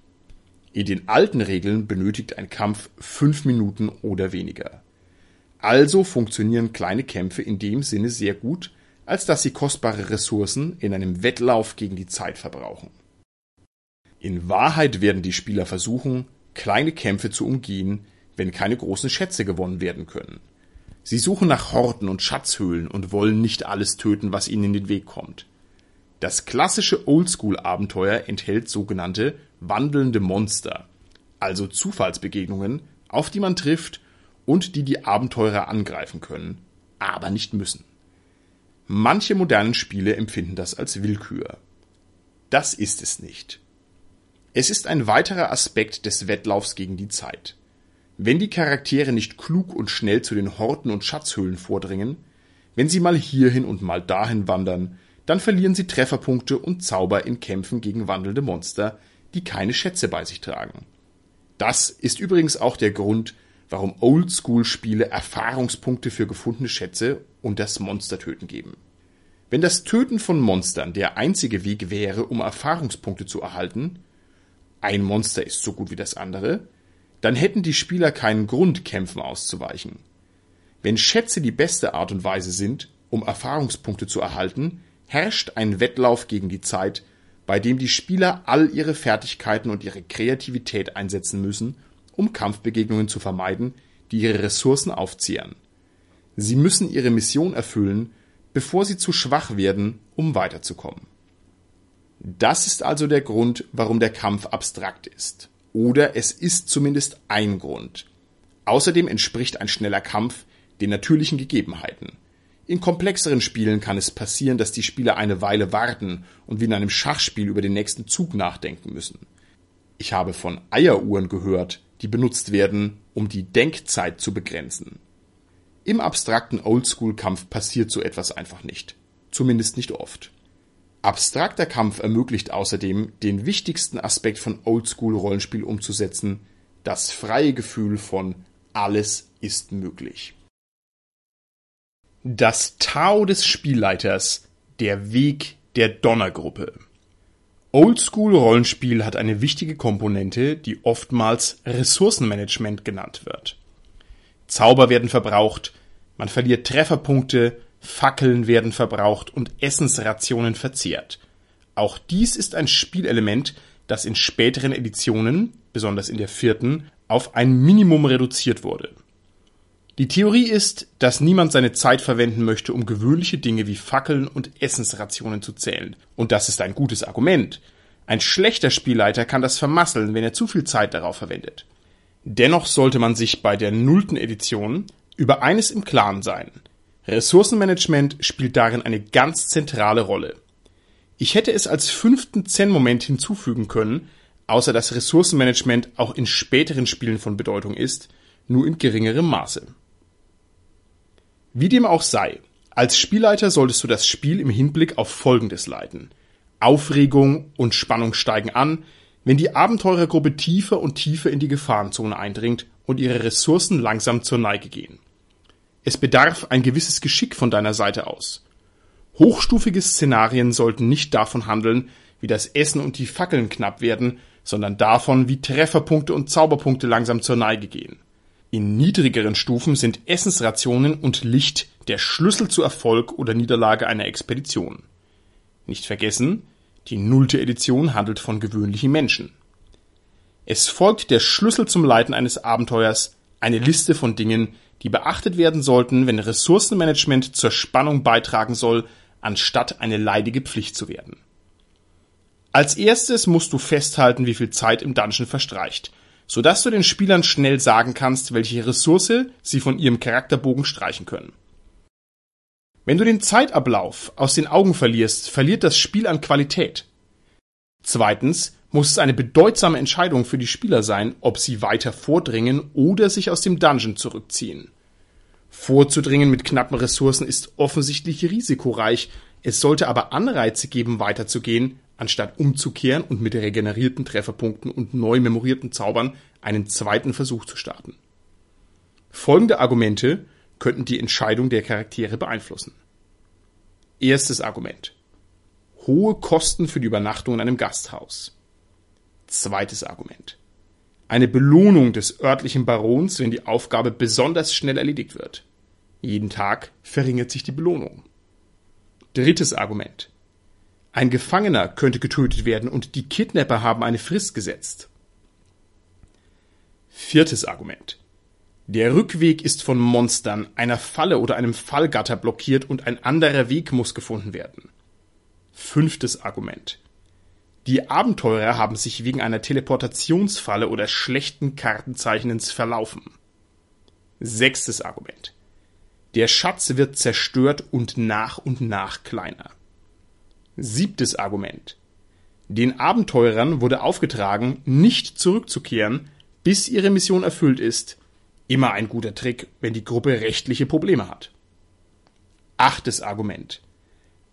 In den alten Regeln benötigt ein Kampf fünf Minuten oder weniger. Also funktionieren kleine Kämpfe in dem Sinne sehr gut, als dass sie kostbare Ressourcen in einem Wettlauf gegen die Zeit verbrauchen. In Wahrheit werden die Spieler versuchen, kleine Kämpfe zu umgehen, wenn keine großen Schätze gewonnen werden können. Sie suchen nach Horten und Schatzhöhlen und wollen nicht alles töten, was ihnen in den Weg kommt. Das klassische Oldschool-Abenteuer enthält sogenannte wandelnde Monster, also Zufallsbegegnungen, auf die man trifft und die die Abenteurer angreifen können, aber nicht müssen. Manche modernen Spiele empfinden das als Willkür. Das ist es nicht. Es ist ein weiterer Aspekt des Wettlaufs gegen die Zeit. Wenn die Charaktere nicht klug und schnell zu den Horten und Schatzhöhlen vordringen, Wenn sie mal hierhin und mal dahin wandern, dann verlieren sie Trefferpunkte und Zauber in Kämpfen gegen wandelnde Monster, die keine Schätze bei sich tragen. Das ist übrigens auch der Grund, warum Oldschool-Spiele Erfahrungspunkte für gefundene Schätze und das Monstertöten geben. Wenn das Töten von Monstern der einzige Weg wäre, um Erfahrungspunkte zu erhalten, ein Monster ist so gut wie das andere, dann hätten die Spieler keinen Grund, Kämpfen auszuweichen. Wenn Schätze die beste Art und Weise sind, um Erfahrungspunkte zu erhalten, herrscht ein Wettlauf gegen die Zeit, bei dem die Spieler all ihre Fertigkeiten und ihre Kreativität einsetzen müssen, um Kampfbegegnungen zu vermeiden, die ihre Ressourcen aufzehren. Sie müssen ihre Mission erfüllen, bevor sie zu schwach werden, um weiterzukommen. Das ist also der Grund, warum der Kampf abstrakt ist. Oder es ist zumindest ein Grund. Außerdem entspricht ein schneller Kampf den natürlichen Gegebenheiten. In komplexeren Spielen kann es passieren, dass die Spieler eine Weile warten und wie in einem Schachspiel über den nächsten Zug nachdenken müssen. Ich habe von Eieruhren gehört, die benutzt werden, um die Denkzeit zu begrenzen. Im abstrakten Oldschool-Kampf passiert so etwas einfach nicht. Zumindest nicht oft. Abstrakter Kampf ermöglicht außerdem, den wichtigsten Aspekt von Oldschool-Rollenspiel umzusetzen, das freie Gefühl von alles ist möglich. Das Tao des Spielleiters, der Weg der Donnergruppe. Oldschool-Rollenspiel hat eine wichtige Komponente, die oftmals Ressourcenmanagement genannt wird. Zauber werden verbraucht, man verliert Trefferpunkte, Fackeln werden verbraucht und Essensrationen verzehrt. Auch dies ist ein Spielelement, das in späteren Editionen, besonders in der vierten, auf ein Minimum reduziert wurde die Theorie ist, dass niemand seine Zeit verwenden möchte, um gewöhnliche Dinge wie Fackeln und Essensrationen zu zählen. Und das ist ein gutes Argument. Ein schlechter Spielleiter kann das vermasseln, wenn er zu viel Zeit darauf verwendet. Dennoch sollte man sich bei der nullten Edition über eines im Klaren sein. Ressourcenmanagement spielt darin eine ganz zentrale Rolle. Ich hätte es als fünften Zen-Moment hinzufügen können, außer dass Ressourcenmanagement auch in späteren Spielen von Bedeutung ist, nur in geringerem Maße. Wie dem auch sei, als Spielleiter solltest du das Spiel im Hinblick auf Folgendes leiten. Aufregung und Spannung steigen an, wenn die Abenteurergruppe tiefer und tiefer in die Gefahrenzone eindringt und ihre Ressourcen langsam zur Neige gehen. Es bedarf ein gewisses Geschick von deiner Seite aus. Hochstufige Szenarien sollten nicht davon handeln, wie das Essen und die Fackeln knapp werden, sondern davon, wie Trefferpunkte und Zauberpunkte langsam zur Neige gehen. In niedrigeren Stufen sind Essensrationen und Licht der Schlüssel zu Erfolg oder Niederlage einer Expedition. Nicht vergessen, die nullte Edition handelt von gewöhnlichen Menschen. Es folgt der Schlüssel zum Leiten eines Abenteuers, eine Liste von Dingen, die beachtet werden sollten, wenn Ressourcenmanagement zur Spannung beitragen soll, anstatt eine leidige Pflicht zu werden. Als erstes musst du festhalten, wie viel Zeit im Dungeon verstreicht sodass du den Spielern schnell sagen kannst, welche Ressource sie von ihrem Charakterbogen streichen können. Wenn du den Zeitablauf aus den Augen verlierst, verliert das Spiel an Qualität. Zweitens muss es eine bedeutsame Entscheidung für die Spieler sein, ob sie weiter vordringen oder sich aus dem Dungeon zurückziehen. Vorzudringen mit knappen Ressourcen ist offensichtlich risikoreich, es sollte aber Anreize geben, weiterzugehen, anstatt umzukehren und mit regenerierten Trefferpunkten und neu memorierten Zaubern einen zweiten Versuch zu starten. Folgende Argumente könnten die Entscheidung der Charaktere beeinflussen. Erstes Argument. Hohe Kosten für die Übernachtung in einem Gasthaus. Zweites Argument. Eine Belohnung des örtlichen Barons, wenn die Aufgabe besonders schnell erledigt wird. Jeden Tag verringert sich die Belohnung. Drittes Argument. Ein Gefangener könnte getötet werden und die Kidnapper haben eine Frist gesetzt. Viertes Argument. Der Rückweg ist von Monstern, einer Falle oder einem Fallgatter blockiert und ein anderer Weg muss gefunden werden. Fünftes Argument. Die Abenteurer haben sich wegen einer Teleportationsfalle oder schlechten Kartenzeichnens verlaufen. Sechstes Argument. Der Schatz wird zerstört und nach und nach kleiner. Siebtes Argument. Den Abenteurern wurde aufgetragen, nicht zurückzukehren, bis ihre Mission erfüllt ist. Immer ein guter Trick, wenn die Gruppe rechtliche Probleme hat. Achtes Argument.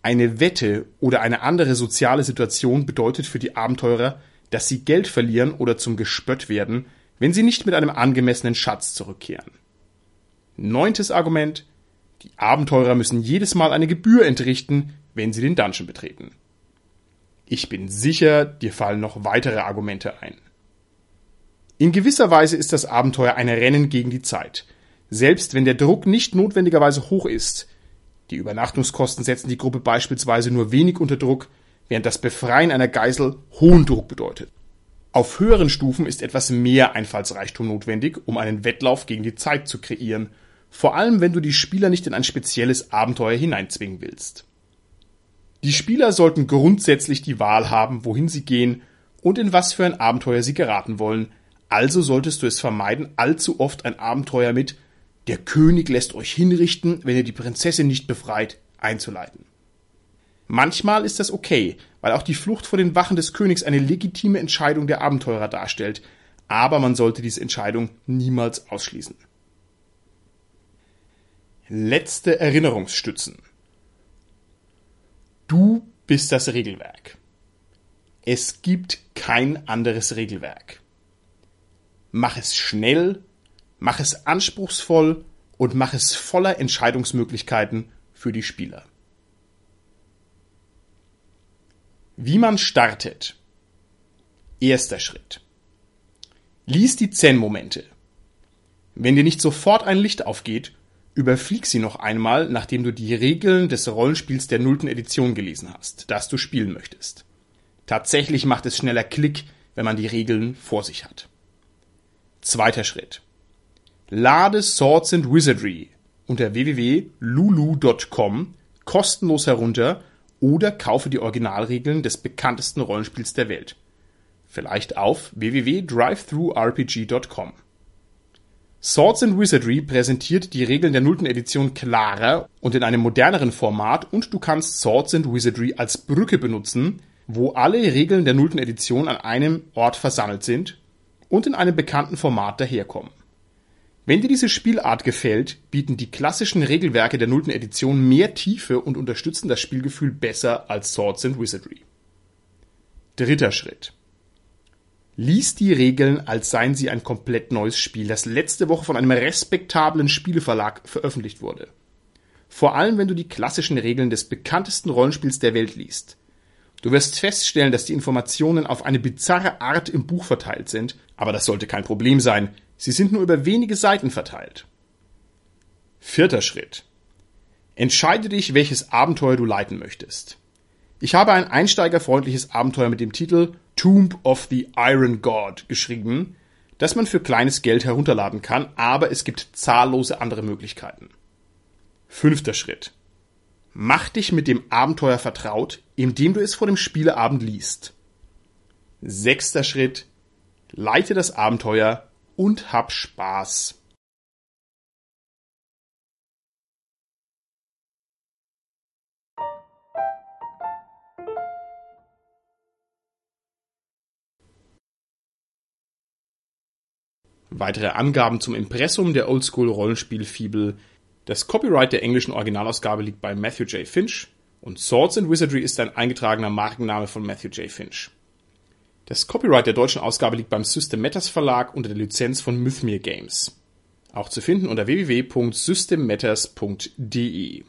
Eine Wette oder eine andere soziale Situation bedeutet für die Abenteurer, dass sie Geld verlieren oder zum Gespött werden, wenn sie nicht mit einem angemessenen Schatz zurückkehren. Neuntes Argument. Die Abenteurer müssen jedes Mal eine Gebühr entrichten, wenn sie den Dungeon betreten. Ich bin sicher, dir fallen noch weitere Argumente ein. In gewisser Weise ist das Abenteuer ein Rennen gegen die Zeit. Selbst wenn der Druck nicht notwendigerweise hoch ist. Die Übernachtungskosten setzen die Gruppe beispielsweise nur wenig unter Druck, während das Befreien einer Geisel hohen Druck bedeutet. Auf höheren Stufen ist etwas mehr Einfallsreichtum notwendig, um einen Wettlauf gegen die Zeit zu kreieren, vor allem wenn du die Spieler nicht in ein spezielles Abenteuer hineinzwingen willst. Die Spieler sollten grundsätzlich die Wahl haben, wohin sie gehen und in was für ein Abenteuer sie geraten wollen, also solltest du es vermeiden, allzu oft ein Abenteuer mit Der König lässt euch hinrichten, wenn ihr die Prinzessin nicht befreit, einzuleiten. Manchmal ist das okay, weil auch die Flucht vor den Wachen des Königs eine legitime Entscheidung der Abenteurer darstellt, aber man sollte diese Entscheidung niemals ausschließen. Letzte Erinnerungsstützen. Du bist das Regelwerk. Es gibt kein anderes Regelwerk. Mach es schnell, mach es anspruchsvoll und mach es voller Entscheidungsmöglichkeiten für die Spieler. Wie man startet. Erster Schritt. Lies die Zen-Momente. Wenn dir nicht sofort ein Licht aufgeht, überflieg sie noch einmal, nachdem du die Regeln des Rollenspiels der nullten Edition gelesen hast, das du spielen möchtest. Tatsächlich macht es schneller Klick, wenn man die Regeln vor sich hat. Zweiter Schritt. Lade Swords and Wizardry unter www.lulu.com kostenlos herunter oder kaufe die Originalregeln des bekanntesten Rollenspiels der Welt. Vielleicht auf www.drivethrurpg.com. Swords and Wizardry präsentiert die Regeln der nullten Edition klarer und in einem moderneren Format und du kannst Swords and Wizardry als Brücke benutzen, wo alle Regeln der nullten Edition an einem Ort versammelt sind und in einem bekannten Format daherkommen. Wenn dir diese Spielart gefällt, bieten die klassischen Regelwerke der nullten Edition mehr Tiefe und unterstützen das Spielgefühl besser als Swords and Wizardry. Dritter Schritt. Lies die Regeln, als seien sie ein komplett neues Spiel, das letzte Woche von einem respektablen Spieleverlag veröffentlicht wurde. Vor allem, wenn du die klassischen Regeln des bekanntesten Rollenspiels der Welt liest. Du wirst feststellen, dass die Informationen auf eine bizarre Art im Buch verteilt sind, aber das sollte kein Problem sein, Sie sind nur über wenige Seiten verteilt. Vierter Schritt. Entscheide dich, welches Abenteuer du leiten möchtest. Ich habe ein einsteigerfreundliches Abenteuer mit dem Titel Tomb of the Iron God geschrieben, das man für kleines Geld herunterladen kann, aber es gibt zahllose andere Möglichkeiten. Fünfter Schritt. Mach dich mit dem Abenteuer vertraut, indem du es vor dem Spieleabend liest. Sechster Schritt. Leite das Abenteuer und hab Spaß. Weitere Angaben zum Impressum der Oldschool Rollenspiel-Fibel. Das Copyright der englischen Originalausgabe liegt bei Matthew J. Finch und Swords and Wizardry ist ein eingetragener Markenname von Matthew J. Finch. Das Copyright der deutschen Ausgabe liegt beim System Matters Verlag unter der Lizenz von Mythmere Games. Auch zu finden unter www.systemmatters.de